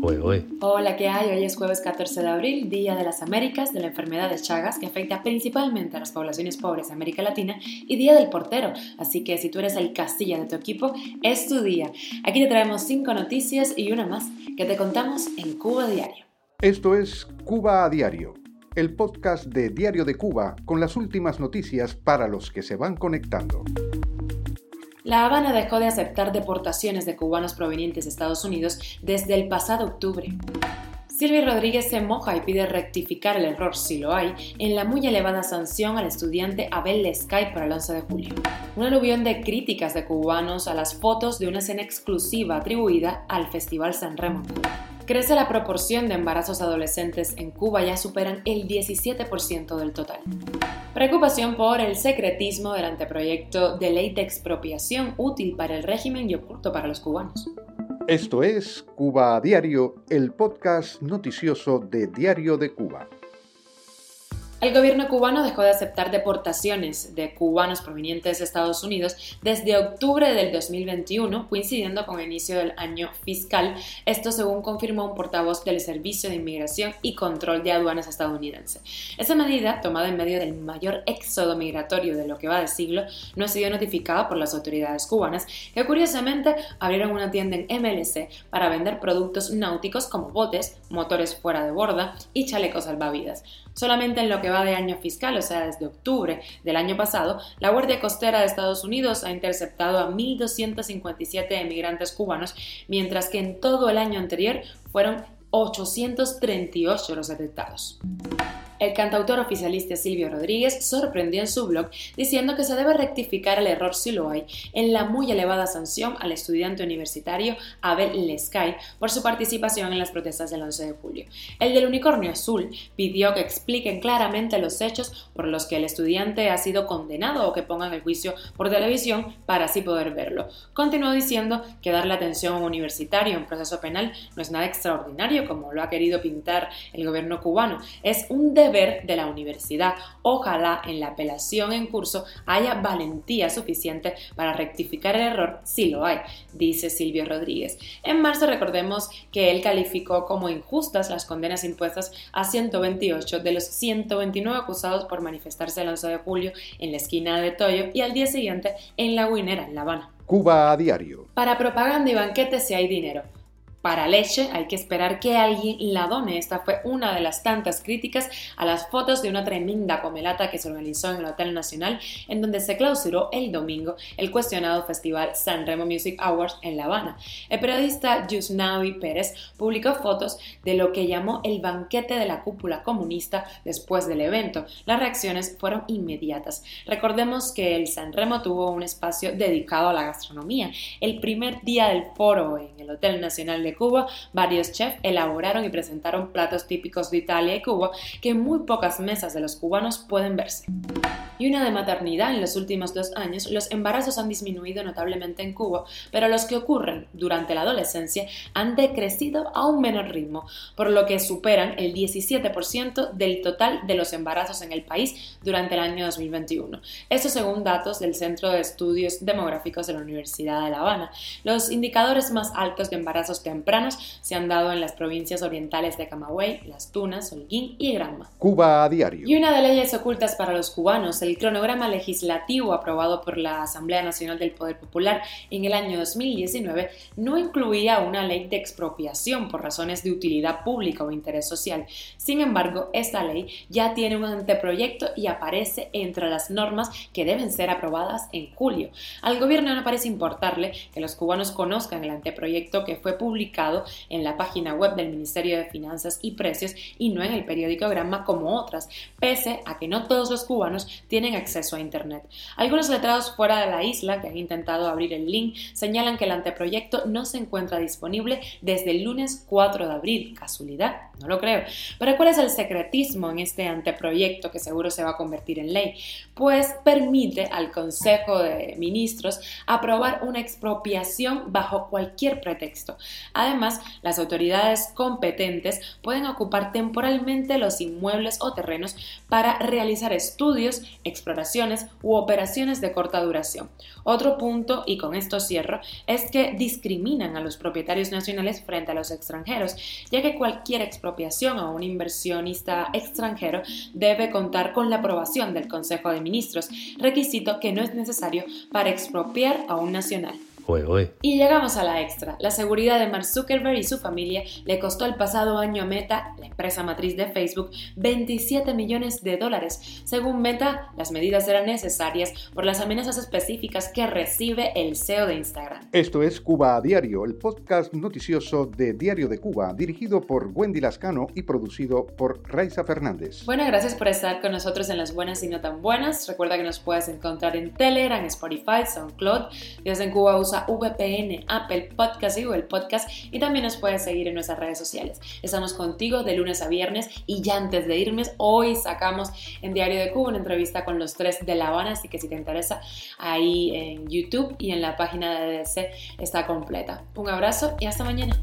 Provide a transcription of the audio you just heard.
Hola, ¿qué hay? Hoy es jueves 14 de abril, Día de las Américas, de la enfermedad de Chagas, que afecta principalmente a las poblaciones pobres de América Latina, y Día del Portero. Así que si tú eres el Castilla de tu equipo, es tu día. Aquí te traemos cinco noticias y una más que te contamos en Cuba Diario. Esto es Cuba a Diario, el podcast de Diario de Cuba con las últimas noticias para los que se van conectando. La Habana dejó de aceptar deportaciones de cubanos provenientes de Estados Unidos desde el pasado octubre. Silvia Rodríguez se moja y pide rectificar el error, si lo hay, en la muy elevada sanción al estudiante Abel Lescay para el 11 de julio. Un aluvión de críticas de cubanos a las fotos de una escena exclusiva atribuida al Festival San Remo crece la proporción de embarazos adolescentes en Cuba, ya superan el 17% del total. Preocupación por el secretismo del anteproyecto de ley de expropiación útil para el régimen y oculto para los cubanos. Esto es Cuba a Diario, el podcast noticioso de Diario de Cuba. El gobierno cubano dejó de aceptar deportaciones de cubanos provenientes de Estados Unidos desde octubre del 2021, coincidiendo con el inicio del año fiscal, esto según confirmó un portavoz del Servicio de Inmigración y Control de Aduanas estadounidense. Esa medida, tomada en medio del mayor éxodo migratorio de lo que va de siglo, no ha sido notificada por las autoridades cubanas, que curiosamente abrieron una tienda en MLC para vender productos náuticos como botes, motores fuera de borda y chalecos salvavidas. Solamente en lo que va de año fiscal, o sea, desde octubre del año pasado, la Guardia Costera de Estados Unidos ha interceptado a 1.257 emigrantes cubanos, mientras que en todo el año anterior fueron 838 los detectados. El cantautor oficialista Silvio Rodríguez sorprendió en su blog diciendo que se debe rectificar el error si lo hay en la muy elevada sanción al estudiante universitario Abel Lescay por su participación en las protestas del 11 de julio. El del unicornio azul pidió que expliquen claramente los hechos por los que el estudiante ha sido condenado o que pongan el juicio por televisión para así poder verlo. Continuó diciendo que darle atención a un universitario en proceso penal no es nada extraordinario como lo ha querido pintar el gobierno cubano, es un deber de la universidad. Ojalá en la apelación en curso haya valentía suficiente para rectificar el error si lo hay, dice Silvio Rodríguez. En marzo recordemos que él calificó como injustas las condenas impuestas a 128 de los 129 acusados por manifestarse el 11 de julio en la esquina de Toyo y al día siguiente en La Guinera, en La Habana. Cuba a diario. Para propaganda y banquetes si hay dinero para leche hay que esperar que alguien la done. Esta fue una de las tantas críticas a las fotos de una tremenda comelata que se organizó en el Hotel Nacional, en donde se clausuró el domingo el cuestionado festival San Remo Music Awards en La Habana. El periodista Yusnavi Pérez publicó fotos de lo que llamó el banquete de la cúpula comunista después del evento. Las reacciones fueron inmediatas. Recordemos que el San Remo tuvo un espacio dedicado a la gastronomía. El primer día del foro en el Hotel Nacional Cuba, varios chefs elaboraron y presentaron platos típicos de Italia y Cuba que en muy pocas mesas de los cubanos pueden verse y una de maternidad en los últimos dos años, los embarazos han disminuido notablemente en Cuba, pero los que ocurren durante la adolescencia han decrecido a un menor ritmo, por lo que superan el 17% del total de los embarazos en el país durante el año 2021. Eso según datos del Centro de Estudios Demográficos de la Universidad de La Habana. Los indicadores más altos de embarazos tempranos se han dado en las provincias orientales de Camagüey, Las Tunas, Holguín y Granma. Cuba a diario. Y una de leyes ocultas para los cubanos, el cronograma legislativo aprobado por la Asamblea Nacional del Poder Popular en el año 2019 no incluía una ley de expropiación por razones de utilidad pública o interés social. Sin embargo, esta ley ya tiene un anteproyecto y aparece entre las normas que deben ser aprobadas en julio. Al gobierno no parece importarle que los cubanos conozcan el anteproyecto que fue publicado en la página web del Ministerio de Finanzas y Precios y no en el periódico Granma como otras, pese a que no todos los cubanos tienen tienen acceso a Internet. Algunos letrados fuera de la isla que han intentado abrir el link señalan que el anteproyecto no se encuentra disponible desde el lunes 4 de abril. ¿Casualidad? No lo creo. Pero ¿cuál es el secretismo en este anteproyecto que seguro se va a convertir en ley? Pues permite al Consejo de Ministros aprobar una expropiación bajo cualquier pretexto. Además, las autoridades competentes pueden ocupar temporalmente los inmuebles o terrenos para realizar estudios, exploraciones u operaciones de corta duración. Otro punto, y con esto cierro, es que discriminan a los propietarios nacionales frente a los extranjeros, ya que cualquier expropiación a un inversionista extranjero debe contar con la aprobación del Consejo de Ministros, requisito que no es necesario para expropiar a un nacional. Y llegamos a la extra. La seguridad de Mark Zuckerberg y su familia le costó el pasado año a Meta, la empresa matriz de Facebook, 27 millones de dólares. Según Meta, las medidas eran necesarias por las amenazas específicas que recibe el CEO de Instagram. Esto es Cuba a Diario, el podcast noticioso de Diario de Cuba, dirigido por Wendy Lascano y producido por Raiza Fernández. Bueno, gracias por estar con nosotros en las buenas y no tan buenas. Recuerda que nos puedes encontrar en Telegram, Spotify, SoundCloud. Desde en Cuba usa VPN, Apple Podcast y Google Podcast y también nos puedes seguir en nuestras redes sociales. Estamos contigo de lunes a viernes y ya antes de irme, hoy sacamos en Diario de Cuba una entrevista con los tres de La Habana, así que si te interesa, ahí en YouTube y en la página de DC está completa. Un abrazo y hasta mañana.